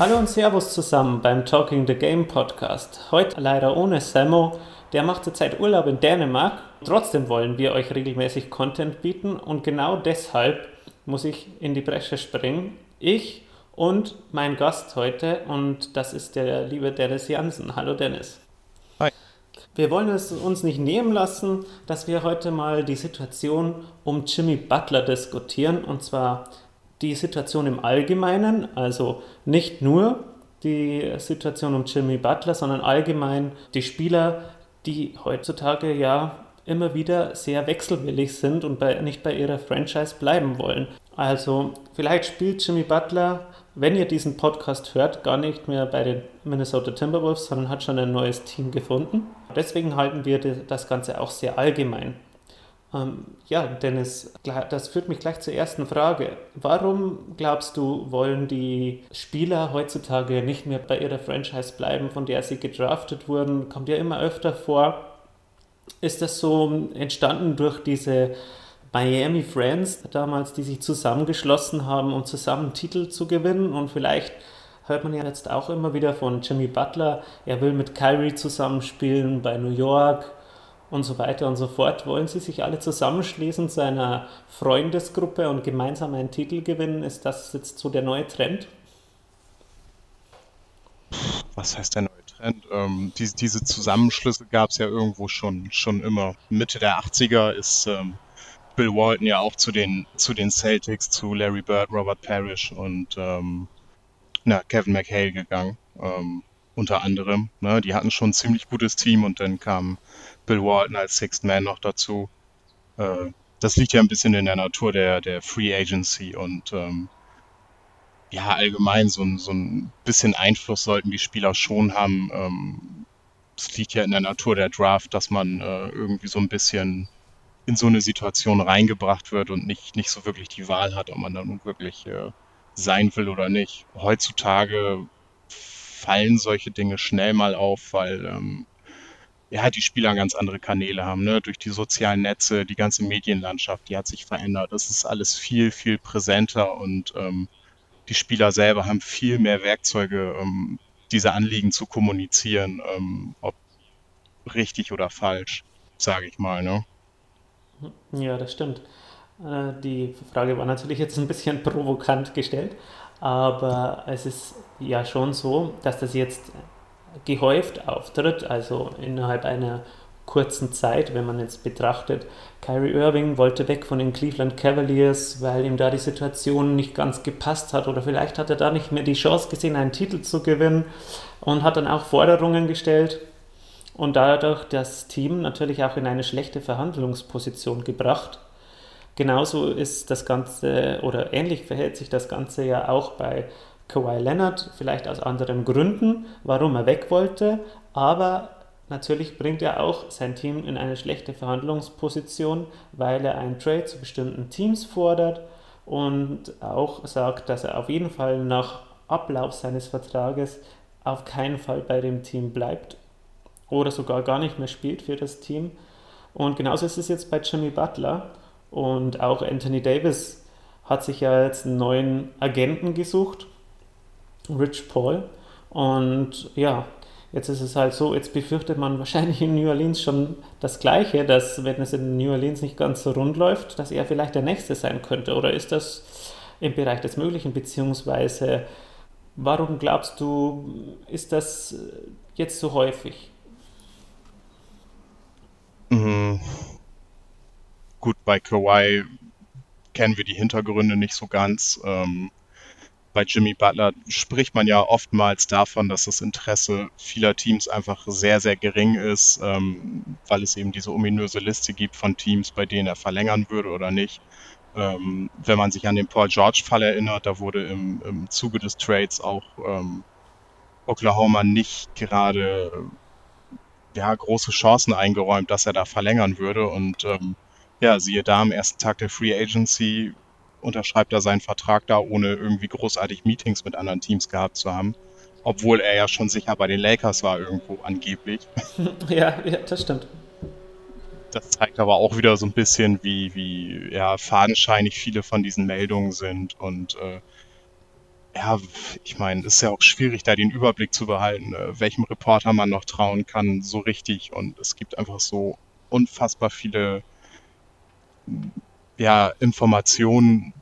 Hallo und Servus zusammen beim Talking the Game Podcast. Heute leider ohne Samo, der macht zurzeit Urlaub in Dänemark. Trotzdem wollen wir euch regelmäßig Content bieten und genau deshalb muss ich in die Bresche springen. Ich und mein Gast heute und das ist der liebe Dennis Jansen. Hallo Dennis. Hi. Wir wollen es uns nicht nehmen lassen, dass wir heute mal die Situation um Jimmy Butler diskutieren und zwar die Situation im Allgemeinen, also nicht nur die Situation um Jimmy Butler, sondern allgemein die Spieler, die heutzutage ja immer wieder sehr wechselwillig sind und bei, nicht bei ihrer Franchise bleiben wollen. Also vielleicht spielt Jimmy Butler, wenn ihr diesen Podcast hört, gar nicht mehr bei den Minnesota Timberwolves, sondern hat schon ein neues Team gefunden. Deswegen halten wir das Ganze auch sehr allgemein. Ähm, ja, Dennis, das führt mich gleich zur ersten Frage. Warum glaubst du, wollen die Spieler heutzutage nicht mehr bei ihrer Franchise bleiben, von der sie gedraftet wurden? Kommt ja immer öfter vor. Ist das so entstanden durch diese Miami Friends damals, die sich zusammengeschlossen haben, um zusammen Titel zu gewinnen? Und vielleicht hört man ja jetzt auch immer wieder von Jimmy Butler, er will mit Kyrie zusammenspielen bei New York und so weiter und so fort. Wollen Sie sich alle zusammenschließen zu einer Freundesgruppe und gemeinsam einen Titel gewinnen? Ist das jetzt so der neue Trend? Was heißt der neue Trend? Ähm, diese, diese, Zusammenschlüsse gab es ja irgendwo schon, schon immer. Mitte der 80er ist ähm, Bill Walton ja auch zu den, zu den Celtics, zu Larry Bird, Robert Parrish und ähm, na, Kevin McHale gegangen. Ähm, unter anderem. Ne? Die hatten schon ein ziemlich gutes Team und dann kam Bill Walton als Sixth Man noch dazu. Äh, das liegt ja ein bisschen in der Natur der, der Free Agency und ähm, ja, allgemein so ein, so ein bisschen Einfluss sollten die Spieler schon haben. Ähm, es liegt ja in der Natur der Draft, dass man äh, irgendwie so ein bisschen in so eine Situation reingebracht wird und nicht, nicht so wirklich die Wahl hat, ob man da nun wirklich äh, sein will oder nicht. Heutzutage fallen solche Dinge schnell mal auf, weil ähm, ja, die Spieler ganz andere Kanäle haben, ne? Durch die sozialen Netze, die ganze Medienlandschaft, die hat sich verändert. Das ist alles viel, viel präsenter und ähm, die Spieler selber haben viel mehr Werkzeuge, ähm, diese Anliegen zu kommunizieren, ähm, ob richtig oder falsch, sage ich mal, ne? Ja, das stimmt. Äh, die Frage war natürlich jetzt ein bisschen provokant gestellt, aber es ist ja schon so, dass das jetzt gehäuft auftritt, also innerhalb einer kurzen Zeit, wenn man jetzt betrachtet, Kyrie Irving wollte weg von den Cleveland Cavaliers, weil ihm da die Situation nicht ganz gepasst hat oder vielleicht hat er da nicht mehr die Chance gesehen, einen Titel zu gewinnen und hat dann auch Forderungen gestellt und dadurch das Team natürlich auch in eine schlechte Verhandlungsposition gebracht. Genauso ist das Ganze oder ähnlich verhält sich das Ganze ja auch bei Kawhi Leonard, vielleicht aus anderen Gründen, warum er weg wollte, aber natürlich bringt er auch sein Team in eine schlechte Verhandlungsposition, weil er einen Trade zu bestimmten Teams fordert und auch sagt, dass er auf jeden Fall nach Ablauf seines Vertrages auf keinen Fall bei dem Team bleibt oder sogar gar nicht mehr spielt für das Team. Und genauso ist es jetzt bei Jimmy Butler und auch Anthony Davis hat sich ja jetzt einen neuen Agenten gesucht Rich Paul. Und ja, jetzt ist es halt so, jetzt befürchtet man wahrscheinlich in New Orleans schon das Gleiche, dass wenn es in New Orleans nicht ganz so rund läuft, dass er vielleicht der Nächste sein könnte. Oder ist das im Bereich des Möglichen, beziehungsweise warum glaubst du, ist das jetzt so häufig? Mhm. Gut, bei Kawhi kennen wir die Hintergründe nicht so ganz. Ähm, bei Jimmy Butler spricht man ja oftmals davon, dass das Interesse vieler Teams einfach sehr, sehr gering ist, ähm, weil es eben diese ominöse Liste gibt von Teams, bei denen er verlängern würde oder nicht. Ähm, wenn man sich an den Paul George-Fall erinnert, da wurde im, im Zuge des Trades auch ähm, Oklahoma nicht gerade ja, große Chancen eingeräumt, dass er da verlängern würde. Und ähm, ja, siehe da, am ersten Tag der Free Agency unterschreibt er seinen Vertrag da, ohne irgendwie großartig Meetings mit anderen Teams gehabt zu haben. Obwohl er ja schon sicher bei den Lakers war, irgendwo angeblich. Ja, ja, das stimmt. Das zeigt aber auch wieder so ein bisschen, wie, wie ja, fadenscheinig viele von diesen Meldungen sind. Und äh, ja, ich meine, es ist ja auch schwierig, da den Überblick zu behalten, äh, welchem Reporter man noch trauen kann, so richtig. Und es gibt einfach so unfassbar viele ja, Informationen,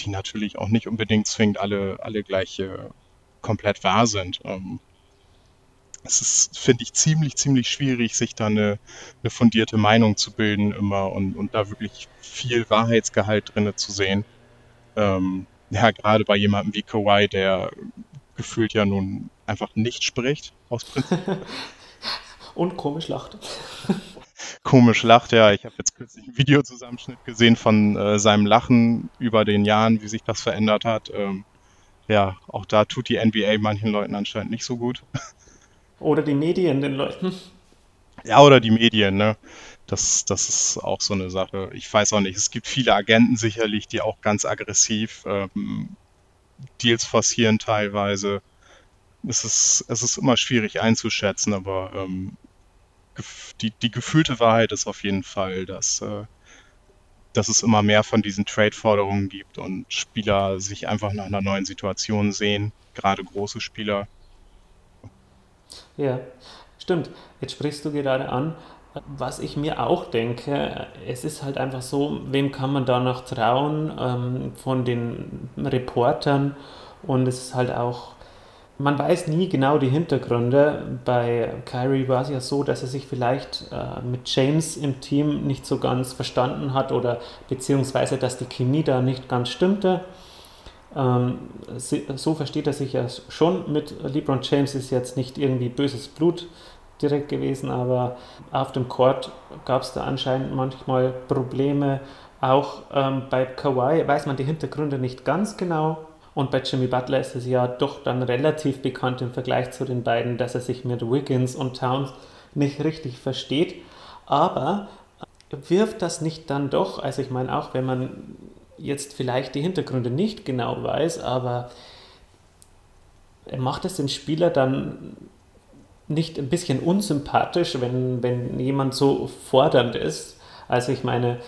die natürlich auch nicht unbedingt zwingend alle, alle gleich komplett wahr sind. Ähm, es ist, finde ich, ziemlich, ziemlich schwierig, sich da eine, eine fundierte Meinung zu bilden immer und, und da wirklich viel Wahrheitsgehalt drin zu sehen. Ähm, ja, gerade bei jemandem wie Kawhi, der gefühlt ja nun einfach nicht spricht, aus Prinzip. und komisch lacht. Komisch lacht, ja. Ich habe jetzt kürzlich einen Videozusammenschnitt gesehen von äh, seinem Lachen über den Jahren, wie sich das verändert hat. Ähm, ja, auch da tut die NBA manchen Leuten anscheinend nicht so gut. Oder die Medien den Leuten. Ja, oder die Medien, ne? Das, das ist auch so eine Sache. Ich weiß auch nicht. Es gibt viele Agenten sicherlich, die auch ganz aggressiv ähm, Deals forcieren teilweise. Es ist, es ist immer schwierig einzuschätzen, aber ähm, die, die gefühlte Wahrheit ist auf jeden Fall, dass, äh, dass es immer mehr von diesen Trade-Forderungen gibt und Spieler sich einfach nach einer neuen Situation sehen, gerade große Spieler. Ja, stimmt. Jetzt sprichst du gerade an, was ich mir auch denke, es ist halt einfach so, wem kann man da noch trauen ähm, von den Reportern und es ist halt auch, man weiß nie genau die Hintergründe. Bei Kyrie war es ja so, dass er sich vielleicht äh, mit James im Team nicht so ganz verstanden hat oder beziehungsweise, dass die Chemie da nicht ganz stimmte. Ähm, so versteht er sich ja schon mit LeBron James, ist jetzt nicht irgendwie böses Blut direkt gewesen, aber auf dem Court gab es da anscheinend manchmal Probleme. Auch ähm, bei Kawhi weiß man die Hintergründe nicht ganz genau. Und bei Jimmy Butler ist es ja doch dann relativ bekannt im Vergleich zu den beiden, dass er sich mit Wiggins und Towns nicht richtig versteht. Aber wirft das nicht dann doch, also ich meine auch, wenn man jetzt vielleicht die Hintergründe nicht genau weiß, aber macht es den Spieler dann nicht ein bisschen unsympathisch, wenn, wenn jemand so fordernd ist? Also ich meine,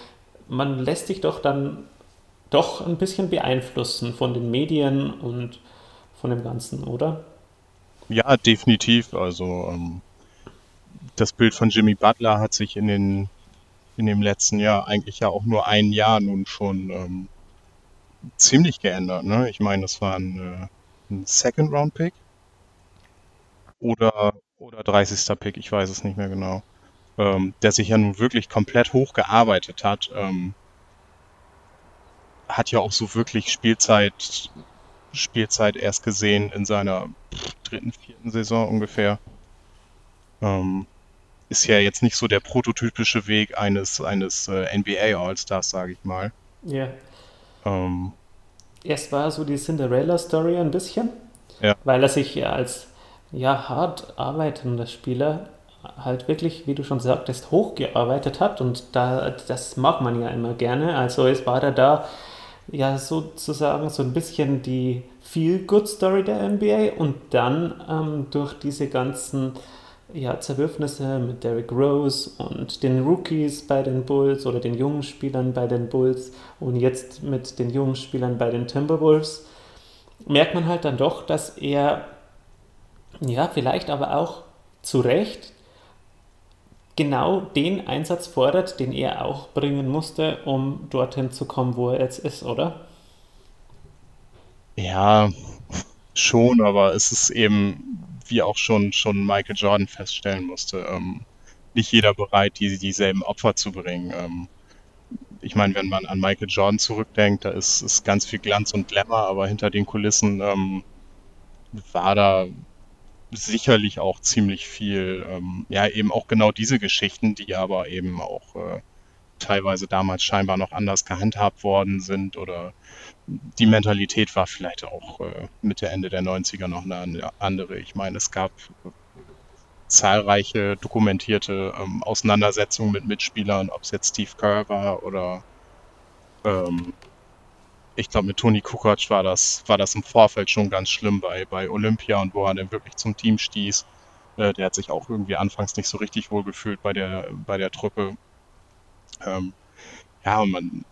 man lässt sich doch dann doch ein bisschen beeinflussen von den Medien und von dem Ganzen, oder? Ja, definitiv. Also ähm, das Bild von Jimmy Butler hat sich in den in dem letzten Jahr eigentlich ja auch nur ein Jahr nun schon ähm, ziemlich geändert. Ne? Ich meine, das war ein, äh, ein Second Round Pick oder oder 30. Pick, ich weiß es nicht mehr genau, ähm, der sich ja nun wirklich komplett hochgearbeitet hat. Ähm, hat ja auch so wirklich Spielzeit, Spielzeit erst gesehen in seiner dritten, vierten Saison ungefähr. Ähm, ist ja jetzt nicht so der prototypische Weg eines, eines äh, NBA All-Stars, sage ich mal. Ja. Ähm, Erst war so die Cinderella-Story ein bisschen, ja. weil er sich ja als ja, hart arbeitender Spieler halt wirklich, wie du schon sagtest, hochgearbeitet hat und da, das mag man ja immer gerne. Also es war er da ja sozusagen so ein bisschen die Feel-Good-Story der NBA und dann ähm, durch diese ganzen ja, Zerwürfnisse mit Derrick Rose und den Rookies bei den Bulls oder den jungen Spielern bei den Bulls und jetzt mit den jungen Spielern bei den Timberwolves, merkt man halt dann doch, dass er ja vielleicht aber auch zu Recht genau den Einsatz fordert, den er auch bringen musste, um dorthin zu kommen, wo er jetzt ist, oder? Ja, schon, aber es ist eben, wie auch schon, schon Michael Jordan feststellen musste, ähm, nicht jeder bereit, die, dieselben Opfer zu bringen. Ähm, ich meine, wenn man an Michael Jordan zurückdenkt, da ist, ist ganz viel Glanz und Glamour, aber hinter den Kulissen ähm, war da sicherlich auch ziemlich viel, ähm, ja, eben auch genau diese Geschichten, die aber eben auch äh, teilweise damals scheinbar noch anders gehandhabt worden sind oder die Mentalität war vielleicht auch äh, Mitte, Ende der 90er noch eine andere. Ich meine, es gab zahlreiche dokumentierte ähm, Auseinandersetzungen mit Mitspielern, ob es jetzt Steve Kerr war oder ähm, ich glaube, mit Toni Kukoc war das, war das im Vorfeld schon ganz schlimm bei, bei Olympia und wo er dann wirklich zum Team stieß. Äh, der hat sich auch irgendwie anfangs nicht so richtig wohl gefühlt bei der, bei der Truppe. Ähm, ja, und man,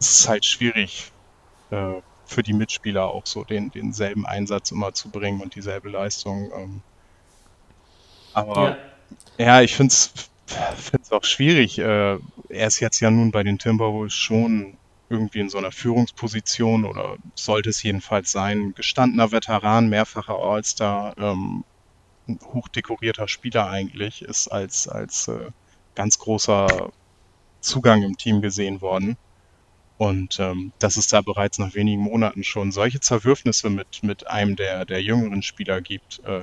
es ist halt schwierig, äh, für die Mitspieler auch so den, denselben Einsatz immer zu bringen und dieselbe Leistung. Ähm. Aber ja, ja ich finde es auch schwierig. Äh, er ist jetzt ja nun bei den Timberwolves schon irgendwie in so einer Führungsposition oder sollte es jedenfalls sein. Gestandener Veteran, mehrfacher All-Star, ähm, hochdekorierter Spieler eigentlich, ist als, als äh, ganz großer Zugang im Team gesehen worden. Und ähm, dass es da bereits nach wenigen Monaten schon solche Zerwürfnisse mit, mit einem der, der jüngeren Spieler gibt, äh,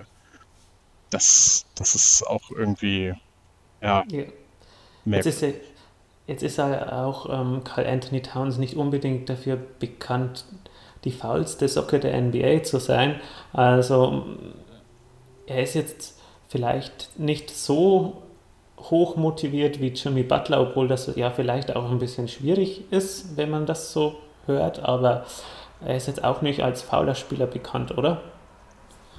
das, das ist auch irgendwie, ja, ja. Jetzt ist, er, jetzt ist er auch ähm, Carl Anthony Towns nicht unbedingt dafür bekannt, die faulste Socke der NBA zu sein. Also er ist jetzt vielleicht nicht so hoch motiviert wie Jimmy Butler, obwohl das ja vielleicht auch ein bisschen schwierig ist, wenn man das so hört, aber er ist jetzt auch nicht als fauler Spieler bekannt, oder?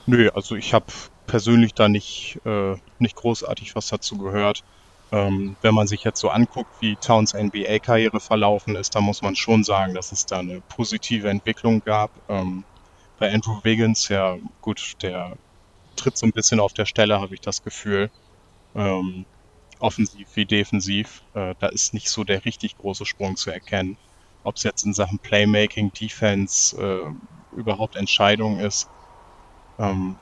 Nö, also ich habe persönlich da nicht, äh, nicht großartig was dazu gehört. Ähm, wenn man sich jetzt so anguckt, wie Towns NBA-Karriere verlaufen ist, dann muss man schon sagen, dass es da eine positive Entwicklung gab. Ähm, bei Andrew Wiggins, ja gut, der tritt so ein bisschen auf der Stelle, habe ich das Gefühl. Ähm, offensiv wie defensiv. Äh, da ist nicht so der richtig große Sprung zu erkennen. Ob es jetzt in Sachen Playmaking, Defense äh, überhaupt Entscheidung ist. Ähm,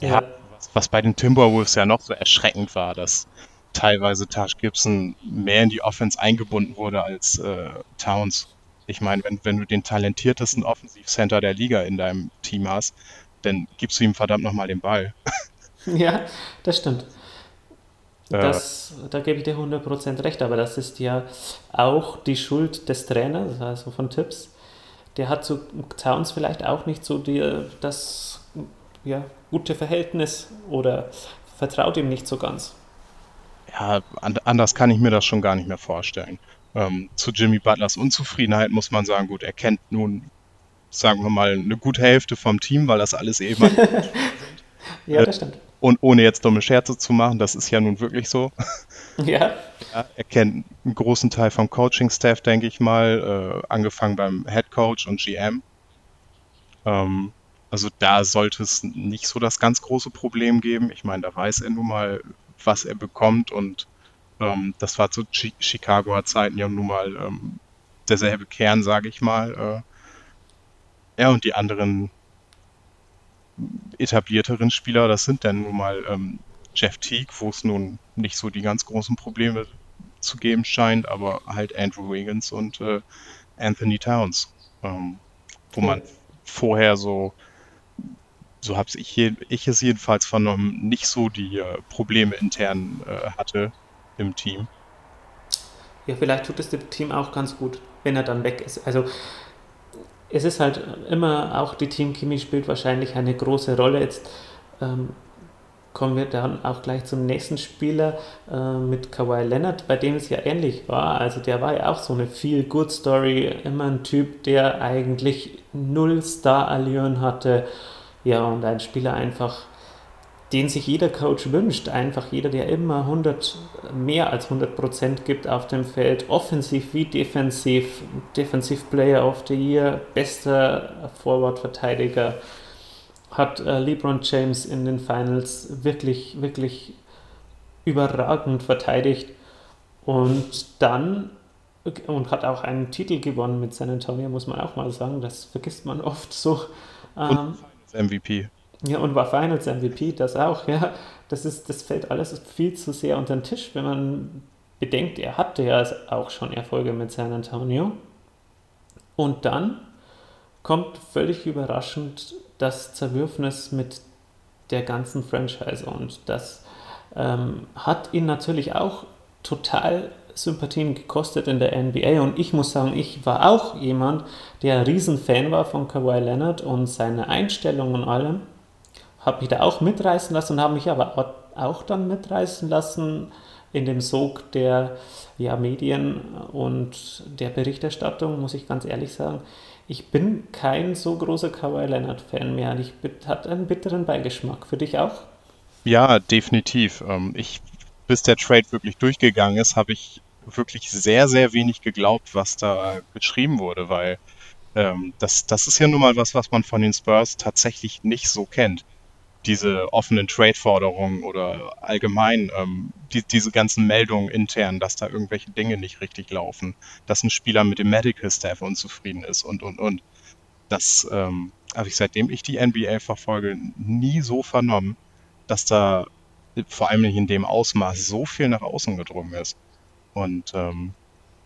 ja, ja was, was, bei den Timberwolves ja noch so erschreckend war, dass teilweise Taj Gibson mehr in die Offense eingebunden wurde als äh, Towns. Ich meine, wenn, wenn du den talentiertesten Offensivcenter der Liga in deinem Team hast, dann gibst du ihm verdammt nochmal den Ball. Ja, das stimmt. Das, äh, da gebe ich dir 100% recht, aber das ist ja auch die Schuld des Trainers, also von Tipps. Der hat zu Towns vielleicht auch nicht so die, das ja, gute Verhältnis oder vertraut ihm nicht so ganz. Ja, anders kann ich mir das schon gar nicht mehr vorstellen. Ähm, zu Jimmy Butlers Unzufriedenheit muss man sagen, gut, er kennt nun, sagen wir mal, eine gute Hälfte vom Team, weil das alles eben. ja, das stimmt. Und ohne jetzt dumme Scherze zu machen, das ist ja nun wirklich so. Ja. ja er kennt einen großen Teil vom Coaching-Staff, denke ich mal, äh, angefangen beim Head Coach und GM. Ähm, also da sollte es nicht so das ganz große Problem geben. Ich meine, da weiß er nun mal, was er bekommt und ähm, das war zu Chi Chicagoer Zeiten ja nun mal ähm, derselbe Kern, sage ich mal. Äh, ja, und die anderen etablierteren Spieler, das sind dann nun mal ähm, Jeff Teague, wo es nun nicht so die ganz großen Probleme zu geben scheint, aber halt Andrew Wiggins und äh, Anthony Towns, ähm, wo man vorher so, so habe ich, ich es jedenfalls vernommen, nicht so die äh, Probleme intern äh, hatte im Team. Ja, vielleicht tut es dem Team auch ganz gut, wenn er dann weg ist. Also es ist halt immer, auch die Teamchemie spielt wahrscheinlich eine große Rolle. Jetzt ähm, kommen wir dann auch gleich zum nächsten Spieler äh, mit Kawhi Leonard, bei dem es ja ähnlich war. Also der war ja auch so eine Feel-Good-Story, immer ein Typ, der eigentlich null Star-Allüren hatte. Ja, und ein Spieler einfach den sich jeder Coach wünscht. Einfach jeder, der immer 100, mehr als 100 Prozent gibt auf dem Feld, offensiv wie defensiv, Defensive Player of the Year, bester Forward-Verteidiger, hat äh, LeBron James in den Finals wirklich, wirklich überragend verteidigt und dann und hat auch einen Titel gewonnen mit San Antonio, muss man auch mal sagen, das vergisst man oft so. Ähm, MVP. Ja, und war Finals MVP, das auch, ja. Das, ist, das fällt alles viel zu sehr unter den Tisch, wenn man bedenkt, er hatte ja auch schon Erfolge mit San Antonio. Und dann kommt völlig überraschend das Zerwürfnis mit der ganzen Franchise. Und das ähm, hat ihn natürlich auch total Sympathien gekostet in der NBA. Und ich muss sagen, ich war auch jemand, der ein Riesenfan war von Kawhi Leonard und seine Einstellung und allem habe mich da auch mitreißen lassen und habe mich aber auch dann mitreißen lassen in dem Sog der ja, Medien und der Berichterstattung, muss ich ganz ehrlich sagen. Ich bin kein so großer Kawhi Leonard-Fan mehr. Ich hat einen bitteren Beigeschmack. Für dich auch? Ja, definitiv. Ähm, ich, bis der Trade wirklich durchgegangen ist, habe ich wirklich sehr, sehr wenig geglaubt, was da geschrieben wurde, weil ähm, das, das ist ja nun mal was, was man von den Spurs tatsächlich nicht so kennt. Diese offenen Trade-Forderungen oder allgemein ähm, die, diese ganzen Meldungen intern, dass da irgendwelche Dinge nicht richtig laufen, dass ein Spieler mit dem Medical Staff unzufrieden ist und, und, und. Das ähm, habe ich seitdem ich die NBA verfolge nie so vernommen, dass da vor allem nicht in dem Ausmaß so viel nach außen gedrungen ist. Und ähm,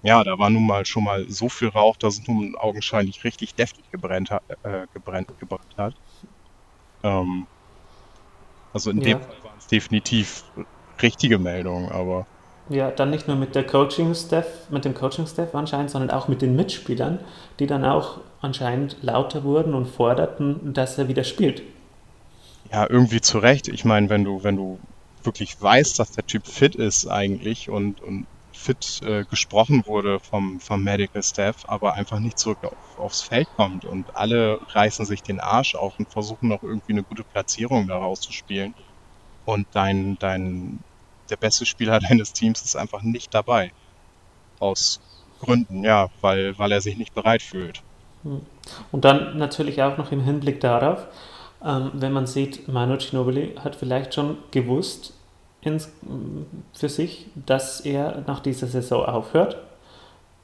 ja, da war nun mal schon mal so viel Rauch, dass es nun augenscheinlich richtig deftig gebrennt hat, äh, gebrennt, gebrannt hat. Ähm, also in Ja. dem Fall waren es definitiv richtige Meldungen, aber Ja, dann nicht nur mit der Coaching-Staff, mit dem Coaching-Staff anscheinend, sondern auch mit den Mitspielern, die dann auch anscheinend lauter wurden und forderten, dass er wieder spielt. ja, irgendwie zu Recht. Ich meine, wenn du, wenn du wirklich weißt, dass der Typ fit ist eigentlich und, und fit äh, gesprochen wurde vom, vom Medical Staff, aber einfach nicht zurück auf, aufs Feld kommt und alle reißen sich den Arsch auf und versuchen noch irgendwie eine gute Platzierung daraus zu spielen. Und dein, dein, der beste Spieler deines Teams ist einfach nicht dabei. Aus Gründen, ja, weil, weil er sich nicht bereit fühlt. Und dann natürlich auch noch im Hinblick darauf, ähm, wenn man sieht, Manu Ginobili hat vielleicht schon gewusst ins, für sich, dass er nach dieser Saison aufhört.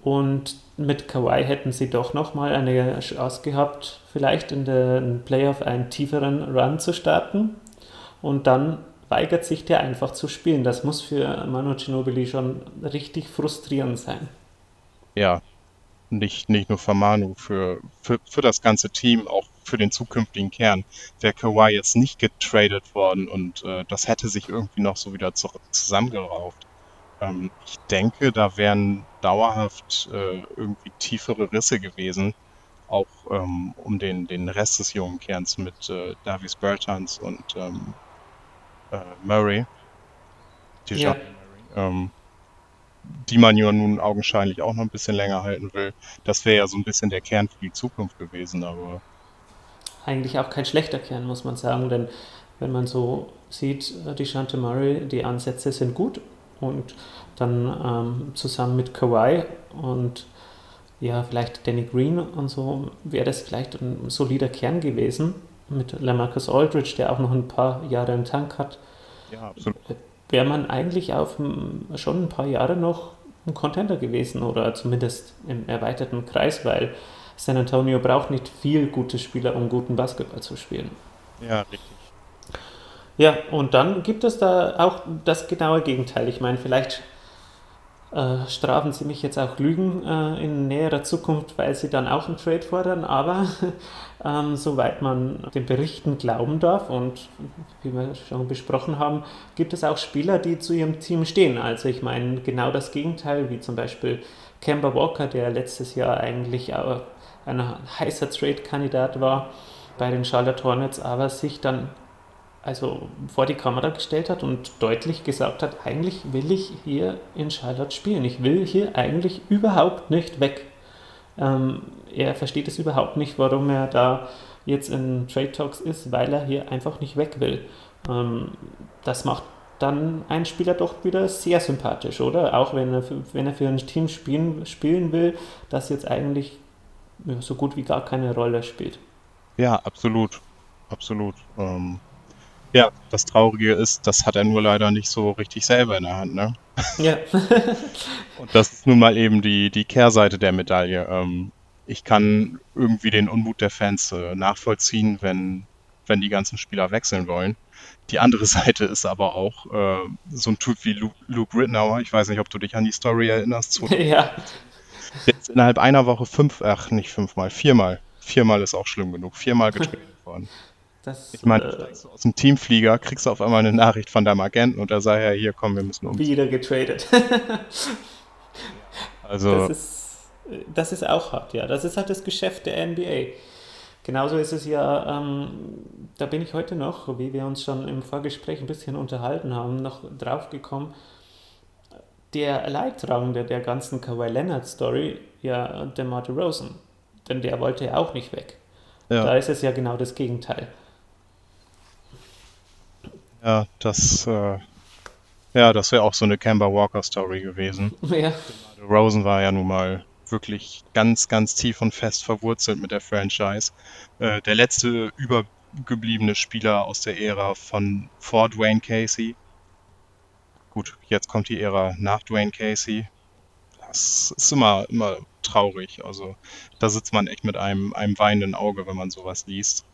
Und mit Kawhi hätten sie doch nochmal eine Chance gehabt, vielleicht in den Playoff einen tieferen Run zu starten. Und dann weigert sich der einfach zu spielen. Das muss für Manu Ginobili schon richtig frustrierend sein. Ja, nicht, nicht nur für Manu, für, für, für das ganze Team, auch für den zukünftigen Kern. Wäre Kawhi jetzt nicht getradet worden und äh, das hätte sich irgendwie noch so wieder zu, zusammengerauft. Ähm, ich denke, da wären dauerhaft äh, irgendwie tiefere Risse gewesen, auch ähm, um den, den Rest des jungen Kerns mit äh, Davis Bertans und ähm, äh, Murray, Ja, Dejounte Murray, ähm, die man ja nun augenscheinlich auch noch ein bisschen länger halten will. Das wäre ja so ein bisschen der Kern für die Zukunft gewesen, aber eigentlich auch kein schlechter Kern, muss man sagen, denn wenn man so sieht, äh, die Shante Murray, die Ansätze sind gut und dann ähm, zusammen mit Kawhi und ja, vielleicht Danny Green und so wäre das vielleicht ein solider Kern gewesen mit Lamarcus Aldridge, der auch noch ein paar Jahre im Tank hat, ja, absolut. wäre man eigentlich auf schon ein paar Jahre noch ein Contender gewesen oder zumindest im erweiterten Kreis, weil San Antonio braucht nicht viel gute Spieler, um guten Basketball zu spielen. Ja, richtig. Ja, und dann gibt es da auch das genaue Gegenteil. Ich meine, vielleicht äh, strafen sie mich jetzt auch Lügen äh, in näherer Zukunft, weil sie dann auch einen Trade fordern, aber ähm, soweit man den Berichten glauben darf und wie wir schon besprochen haben, gibt es auch Spieler, die zu ihrem Team stehen. Also ich meine, genau das Gegenteil, wie zum Beispiel Kemba Walker, der letztes Jahr eigentlich auch ein heißer Trade-Kandidat war bei den Charlotte Hornets, aber sich dann also vor die Kamera gestellt hat und deutlich gesagt hat, eigentlich will ich hier in Charlotte spielen. Ich will hier eigentlich überhaupt nicht weg. Ähm, er versteht es überhaupt nicht, warum er da jetzt in Trade Talks ist, weil er hier einfach nicht weg will. Ähm, das macht dann einen Spieler doch wieder sehr sympathisch, oder? Auch wenn er wenn er für ein Team spielen, spielen will, das jetzt eigentlich ja, so gut wie gar keine Rolle spielt. Ja, absolut. Absolut. Ähm, ja, das Traurige ist, das hat er nur leider nicht so richtig selber in der Hand, ne? Ja, Und das ist nun mal eben die, die Kehrseite der Medaille. Ähm, ich kann irgendwie den Unmut der Fans äh, nachvollziehen, wenn, wenn die ganzen Spieler wechseln wollen. Die andere Seite ist aber auch äh, so ein Typ wie Luke, Luke Rittenauer. Ich weiß nicht, ob du dich an die Story erinnerst. Ja, jetzt innerhalb einer Woche fünf, ach nicht fünfmal, viermal. Viermal ist auch schlimm genug. Viermal getradet worden. das Ich meine, äh, du aus dem Teamflieger, kriegst du auf einmal eine Nachricht von deinem Agenten und er sagt ja, hier komm, wir müssen um. wieder getradet. Also, Das ist, das ist auch hart, ja. Das ist halt das Geschäft der NBA. Genauso ist es ja, ähm, da bin ich heute noch, wie wir uns schon im Vorgespräch ein bisschen unterhalten haben, noch drauf gekommen. Der Leidtragende der ganzen Kawhi Leonard Story, ja, der Marty Rosen. Denn der wollte ja auch nicht weg. Da ja, ist es ja genau das Gegenteil. ja, das, äh, ja, das wäre auch so eine Kemba Walker Story gewesen. Ja, Rosen war ja nun mal wirklich ganz, ganz tief und fest verwurzelt mit der Franchise. Äh, der letzte übergebliebene Spieler aus der Ära von vor Dwayne Casey. Gut, jetzt kommt die Ära nach Dwayne Casey. Das ist immer, immer traurig. Also da sitzt man echt mit einem, einem weinenden Auge, wenn man sowas liest.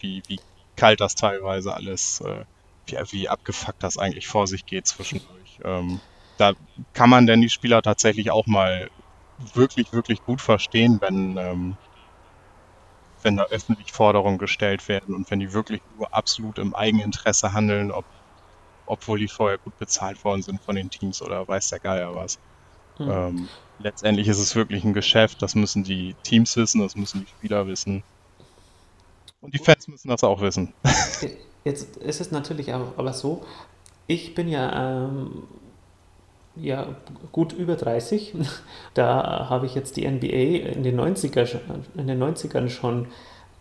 Wie, wie kalt das teilweise alles, äh, wie, wie abgefuckt das eigentlich vor sich geht zwischendurch. Ähm, da kann man denn die Spieler tatsächlich auch mal wirklich, wirklich gut verstehen, wenn, ähm, wenn da öffentlich Forderungen gestellt werden und wenn die wirklich nur absolut im Eigeninteresse handeln, ob, obwohl die vorher gut bezahlt worden sind von den Teams oder weiß der Geier was. Mhm. Ähm, letztendlich ist es wirklich ein Geschäft, das müssen die Teams wissen, das müssen die Spieler wissen. Und die Fans müssen das auch wissen. Jetzt ist es natürlich auch aber so, ich bin ja ähm, ja, gut über 30. Da habe ich jetzt die NBA in den, 90er, in den 90ern schon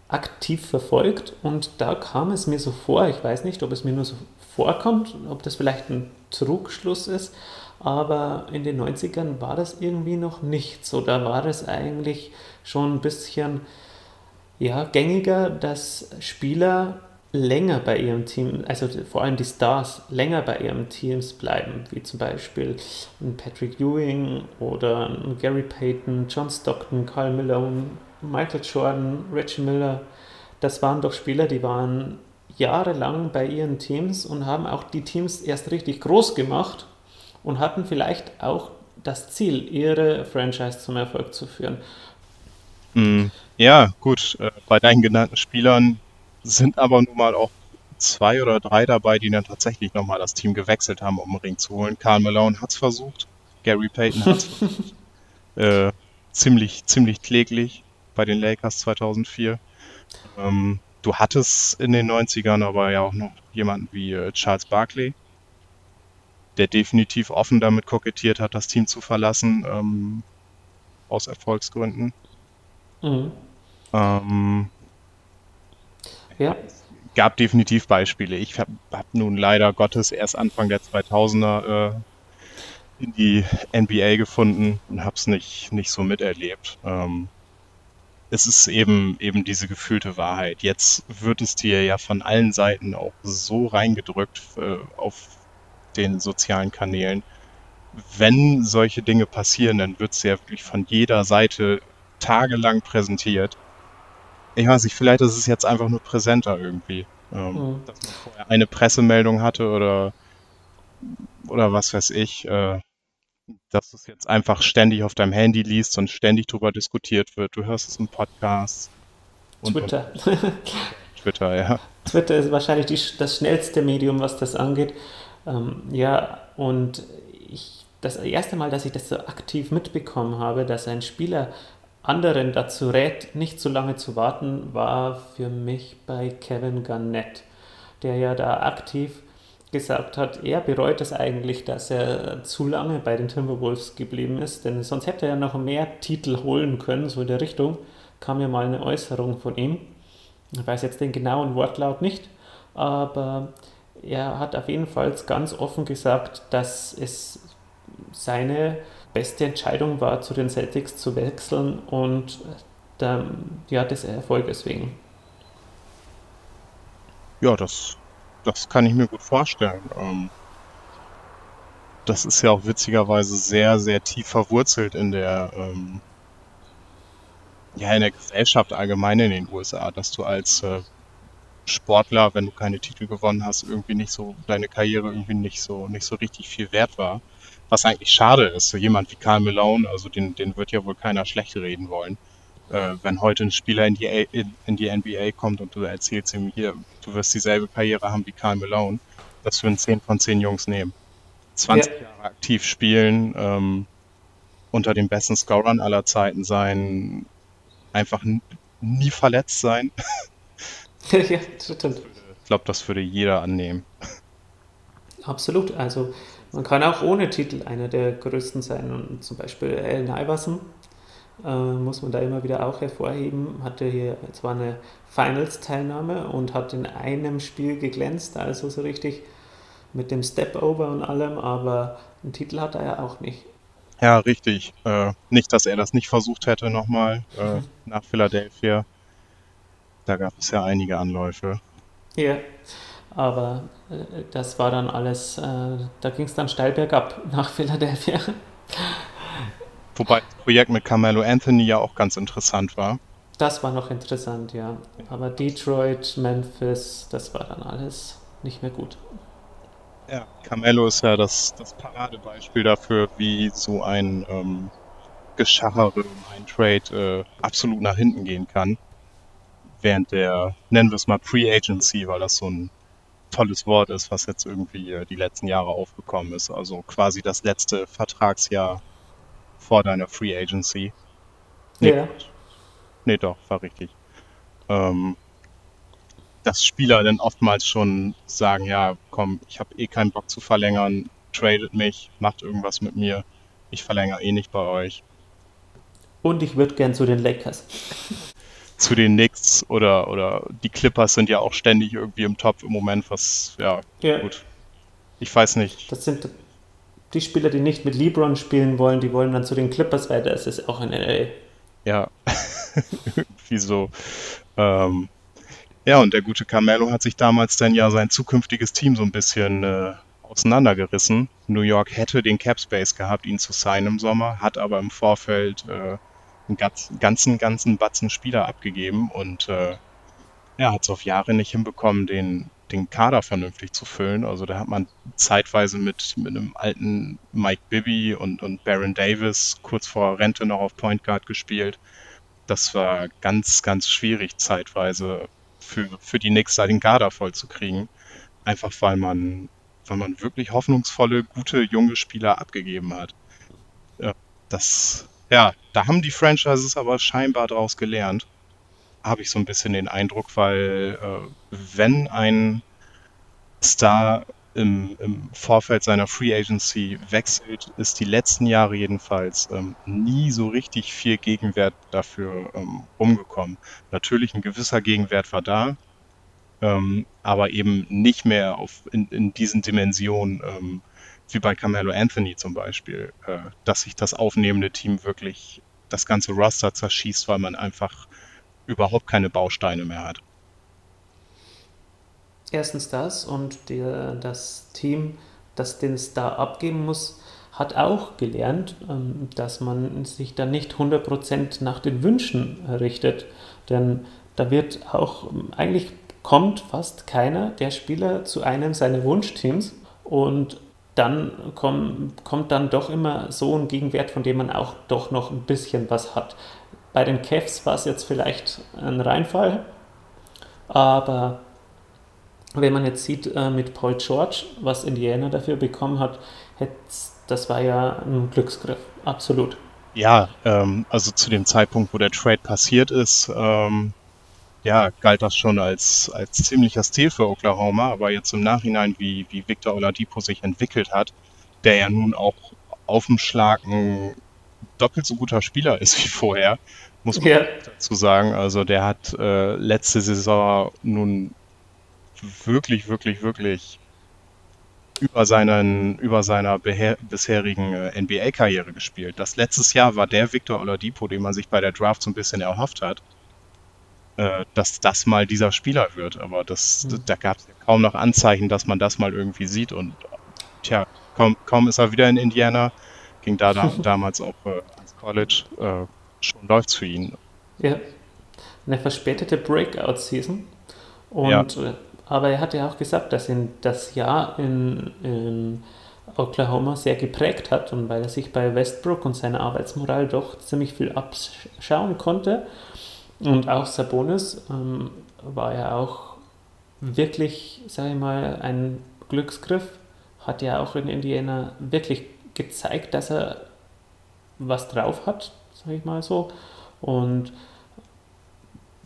aktiv verfolgt und da kam es mir so vor, ich weiß nicht, ob es mir nur so vorkommt, ob das vielleicht ein Trugschluss ist, aber in den 90ern war das irgendwie noch nicht so. Da war es eigentlich schon ein bisschen ja, gängiger, dass Spieler länger bei ihrem Team, also vor allem die Stars, länger bei ihren Teams bleiben, wie zum Beispiel Patrick Ewing oder Gary Payton, John Stockton, Carl Malone, Michael Jordan, Reggie Miller. Das waren doch Spieler, die waren jahrelang bei ihren Teams und haben auch die Teams erst richtig groß gemacht und hatten vielleicht auch das Ziel, ihre Franchise zum Erfolg zu führen. Mm, ja, gut. Äh, bei deinen genannten Spielern sind aber nun mal auch zwei oder drei dabei, die dann tatsächlich nochmal das Team gewechselt haben, um einen Ring zu holen. Karl Malone hat es versucht, Gary Payton hat es versucht. Äh, ziemlich, ziemlich kläglich bei den Lakers 2004. Ähm, du hattest in den 90ern aber ja auch noch jemanden wie äh, Charles Barkley, der definitiv offen damit kokettiert hat, das Team zu verlassen, ähm, aus Erfolgsgründen. Mhm. Ähm, ja. Gab definitiv Beispiele. Ich habe hab nun leider Gottes erst Anfang der 2000er äh, in die NBA gefunden und habe es nicht, nicht so miterlebt. Ähm, es ist eben, eben diese gefühlte Wahrheit. Jetzt wird es dir ja von allen Seiten auch so reingedrückt äh, auf den sozialen Kanälen. Wenn solche Dinge passieren, dann wird es ja wirklich von jeder Seite tagelang präsentiert ich weiß nicht, vielleicht ist es jetzt einfach nur präsenter irgendwie. Ähm, mhm. Dass man vorher eine Pressemeldung hatte oder, oder was weiß ich, äh, dass du es jetzt einfach ständig auf deinem Handy liest und ständig darüber diskutiert wird. Du hörst es im Podcast. Twitter. Und, Twitter, ja. Twitter ist wahrscheinlich die, das schnellste Medium, was das angeht. Ähm, ja, und ich, das erste Mal, dass ich das so aktiv mitbekommen habe, dass ein Spieler anderen dazu rät, nicht zu lange zu warten, war für mich bei Kevin Garnett, der ja da aktiv gesagt hat, er bereut es eigentlich, dass er zu lange bei den Timberwolves geblieben ist, denn sonst hätte er noch mehr Titel holen können, so in der Richtung kam ja mal eine Äußerung von ihm. Ich weiß jetzt den genauen Wortlaut nicht, aber er hat auf jeden Fall ganz offen gesagt, dass es seine beste Entscheidung war, zu den Celtics zu wechseln und der, ja, des Erfolges wegen. Ja, das, das kann ich mir gut vorstellen. Ähm, das ist ja auch witzigerweise sehr, sehr tief verwurzelt in der, ähm, ja, in der Gesellschaft allgemein in den USA, dass du als äh, Sportler, wenn du keine Titel gewonnen hast, irgendwie nicht so, deine Karriere irgendwie nicht so, nicht so richtig viel wert war. Was eigentlich schade ist, so jemand wie Karl Malone, also den, den wird ja wohl keiner schlecht reden wollen. Äh, wenn heute ein Spieler in die, in, in die NBA kommt und du erzählst ihm hier, du wirst dieselbe Karriere haben wie Karl Malone, das würden 10 von 10 Jungs nehmen. 20 ja. Jahre aktiv spielen, ähm, unter den besten Scorern aller Zeiten sein, einfach nie verletzt sein. ja, stimmt. Ich glaube, das würde jeder annehmen. Absolut. Also man kann auch ohne Titel einer der größten sein. Und zum Beispiel Allen Iverson äh, muss man da immer wieder auch hervorheben. Hatte hier zwar eine Finals-Teilnahme und hat in einem Spiel geglänzt, also so richtig mit dem Step-Over und allem, aber einen Titel hat er ja auch nicht. Ja, richtig. Äh, nicht, dass er das nicht versucht hätte nochmal äh, nach Philadelphia. Da gab es ja einige Anläufe. Ja, aber äh, das war dann alles, äh, da ging es dann steil bergab nach Philadelphia. Wobei das Projekt mit Carmelo Anthony ja auch ganz interessant war. Das war noch interessant, ja. Aber Detroit, Memphis, das war dann alles nicht mehr gut. Ja, Carmelo ist ja das, das Paradebeispiel dafür, wie so ein ähm, Geschachere um ein Trade äh, absolut nach hinten gehen kann. Während der, nennen wir es mal Pre-Agency, weil das so ein tolles Wort ist, was jetzt irgendwie äh, die letzten Jahre aufgekommen ist. Also quasi das letzte Vertragsjahr vor deiner Free Agency. Nee, Ja, nee doch, war richtig. Ähm, dass Spieler dann oftmals schon sagen, ja, komm, ich habe eh keinen Bock zu verlängern, tradet mich, macht irgendwas mit mir, ich verlängere eh nicht bei euch. und ich würde gern zu den Lakers. Zu den Knicks oder, oder die Clippers sind ja auch ständig irgendwie im Top im Moment, was, ja, Ja, gut. Ich weiß nicht. das sind die Spieler, die nicht mit LeBron spielen wollen, die wollen dann zu den Clippers, weil das ist auch in LA. Ja, irgendwie so. Ähm, ja, und der gute Carmelo hat sich damals dann ja sein zukünftiges Team so ein bisschen äh, auseinandergerissen. New York hätte den Cap Space gehabt, ihn zu signen im Sommer, hat aber im Vorfeld äh, einen ganz, ganzen, ganzen Batzen Spieler abgegeben und äh, ja, hat es auf Jahre nicht hinbekommen, den, den Kader vernünftig zu füllen. Also da hat man zeitweise mit, mit einem alten Mike Bibby und, und Baron Davis kurz vor Rente noch auf Point Guard gespielt. Das war ganz, ganz schwierig zeitweise für, für die Knicks da den Kader voll zu kriegen. Einfach weil man, weil man wirklich hoffnungsvolle, gute, junge Spieler abgegeben hat. Das, ja, da haben die Franchises aber scheinbar daraus gelernt habe ich so ein bisschen den Eindruck, weil äh, wenn ein Star im, im Vorfeld seiner Free Agency wechselt, ist die letzten Jahre jedenfalls ähm, nie so richtig viel Gegenwert dafür ähm, rumgekommen. Natürlich ein gewisser Gegenwert war da, ähm, aber eben nicht mehr auf, in, in diesen Dimensionen ähm, wie bei Carmelo Anthony zum Beispiel, äh, dass sich das aufnehmende Team wirklich das ganze Roster zerschießt, weil man einfach überhaupt keine Bausteine mehr hat. Erstens das und der, das Team, das den Star abgeben muss, hat auch gelernt, ähm, dass man sich dann nicht 100% nach den Wünschen richtet. Denn da wird auch, ähm, eigentlich kommt fast keiner der Spieler zu einem seiner Wunschteams und dann komm, kommt dann doch immer so ein Gegenwert, von dem man auch doch noch ein bisschen was hat. Bei den Cavs war es jetzt vielleicht ein Reinfall, aber wenn man jetzt sieht äh, mit Paul George, was Indiana dafür bekommen hat, das war ja ein Glücksgriff, absolut. Ja, ähm, also zu dem Zeitpunkt, wo der Trade passiert ist, ähm, ja, galt das schon als, als ziemlicher Stil für Oklahoma, aber jetzt im Nachhinein, wie, wie Victor Oladipo sich entwickelt hat, der ja nun auch auf dem Schlag ein doppelt so guter Spieler ist wie vorher, muss man Ja, dazu sagen. Also der hat äh, letzte Saison nun wirklich, wirklich, wirklich über seinen, über seiner bisherigen äh, NBA-Karriere gespielt. Das letztes Jahr war der Victor Oladipo, den man sich bei der Draft so ein bisschen erhofft hat, äh, dass das mal dieser Spieler wird. Aber das, Hm. da gab es ja kaum noch Anzeichen, dass man das mal irgendwie sieht. Und tja, kaum, kaum ist er wieder in Indiana, ging da, da damals auch äh, ans College, äh, schon läuft's für ihn. ja, eine verspätete Breakout-Season. Ja, Und, äh, aber er hat ja auch gesagt, dass ihn das Jahr in, in Oklahoma sehr geprägt hat und weil er sich bei Westbrook und seiner Arbeitsmoral doch ziemlich viel abschauen konnte. Und auch Sabonis ähm, war ja auch wirklich, sage ich mal, ein Glücksgriff. Hat ja auch in Indiana wirklich gezeigt, dass er was drauf hat, sage ich mal so. Und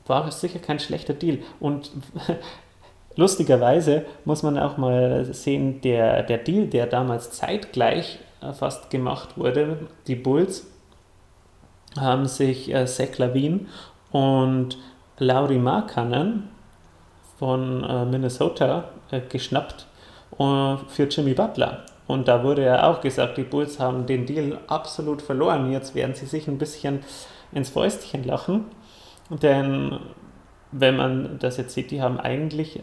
war sicher kein schlechter Deal. Und lustigerweise muss man auch mal sehen, der, der Deal, der damals zeitgleich äh, fast gemacht wurde, die Bulls haben sich äh, Zach Lavin und Lauri Markkanen von äh, Minnesota äh, geschnappt äh, für Jimmy Butler. Und da wurde ja auch gesagt, die Bulls haben den Deal absolut verloren. Jetzt werden sie sich ein bisschen ins Fäustchen lachen. Denn wenn man das jetzt sieht, die haben eigentlich,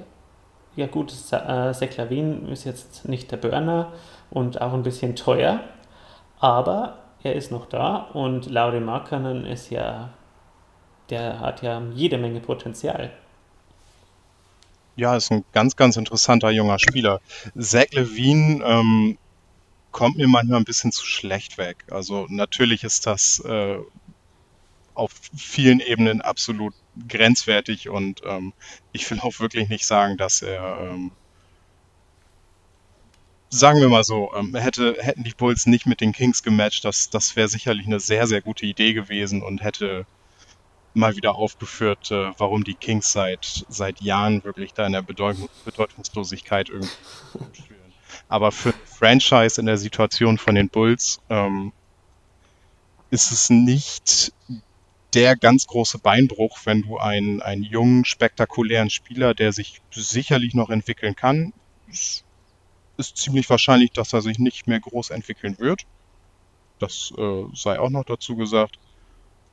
ja gut, äh, Seklavin ist jetzt nicht der Burner und auch ein bisschen teuer, aber er ist noch da und Lauri Markkanen ist ja, der hat ja jede Menge Potenzial. Ja, ist ein ganz, ganz interessanter junger Spieler. Zach Levine ähm, kommt mir manchmal ein bisschen zu schlecht weg. Also natürlich ist das äh, auf vielen Ebenen absolut grenzwertig und ähm, ich will auch wirklich nicht sagen, dass er, ähm, sagen wir mal so, ähm, hätte, hätten die Bulls nicht mit den Kings gematcht, das, das wäre sicherlich eine sehr, sehr gute Idee gewesen und hätte mal wieder aufgeführt, äh, warum die Kings seit, seit Jahren wirklich da in der Bedeutung, Bedeutungslosigkeit irgendwie führen. Aber für Franchise in der Situation von den Bulls ähm, ist es nicht der ganz große Beinbruch, wenn du einen, einen jungen, spektakulären Spieler, der sich sicherlich noch entwickeln kann, ist, ist ziemlich wahrscheinlich, dass er sich nicht mehr groß entwickeln wird. Das äh, sei auch noch dazu gesagt.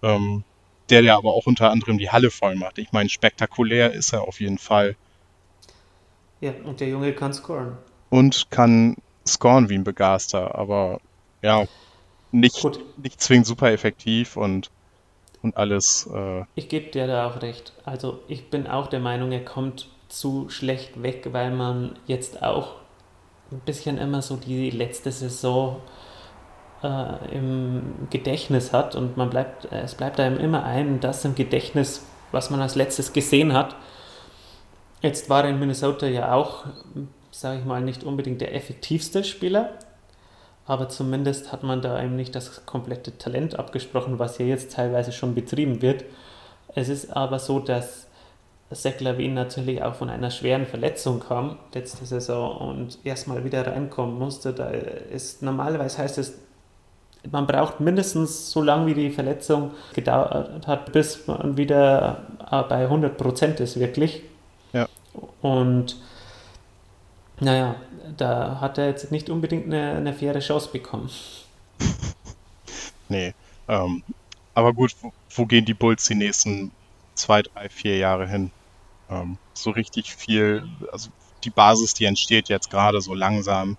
Ähm, der ja aber auch unter anderem die Halle voll macht. Ich meine, spektakulär ist er auf jeden Fall. Ja, und der Junge kann scoren. Und kann scoren wie ein Begaster, aber ja, nicht, nicht zwingend super effektiv und, und alles. Äh ich gebe dir da auch recht. Also ich bin auch der Meinung, er kommt zu schlecht weg, weil man jetzt auch ein bisschen immer so die letzte Saison äh, im Gedächtnis hat und man bleibt, äh, es bleibt einem immer ein, das im Gedächtnis, was man als letztes gesehen hat. Jetzt war er in Minnesota ja auch, sage ich mal, nicht unbedingt der effektivste Spieler, aber zumindest hat man da eben nicht das komplette Talent abgesprochen, was ja jetzt teilweise schon betrieben wird. Es ist aber so, dass Zach Lavin natürlich auch von einer schweren Verletzung kam letzte Saison und erstmal wieder reinkommen musste. Da ist normalerweise heißt es man braucht mindestens so lange, wie die Verletzung gedauert hat, bis man wieder äh, bei 100 Prozent ist, wirklich. Ja. Und naja, da hat er jetzt nicht unbedingt eine, eine faire Chance bekommen. nee. Ähm, aber gut, wo, wo, gehen die Bulls die nächsten zwei, drei, vier Jahre hin? Ähm, so richtig viel, also die Basis, die entsteht jetzt gerade so langsam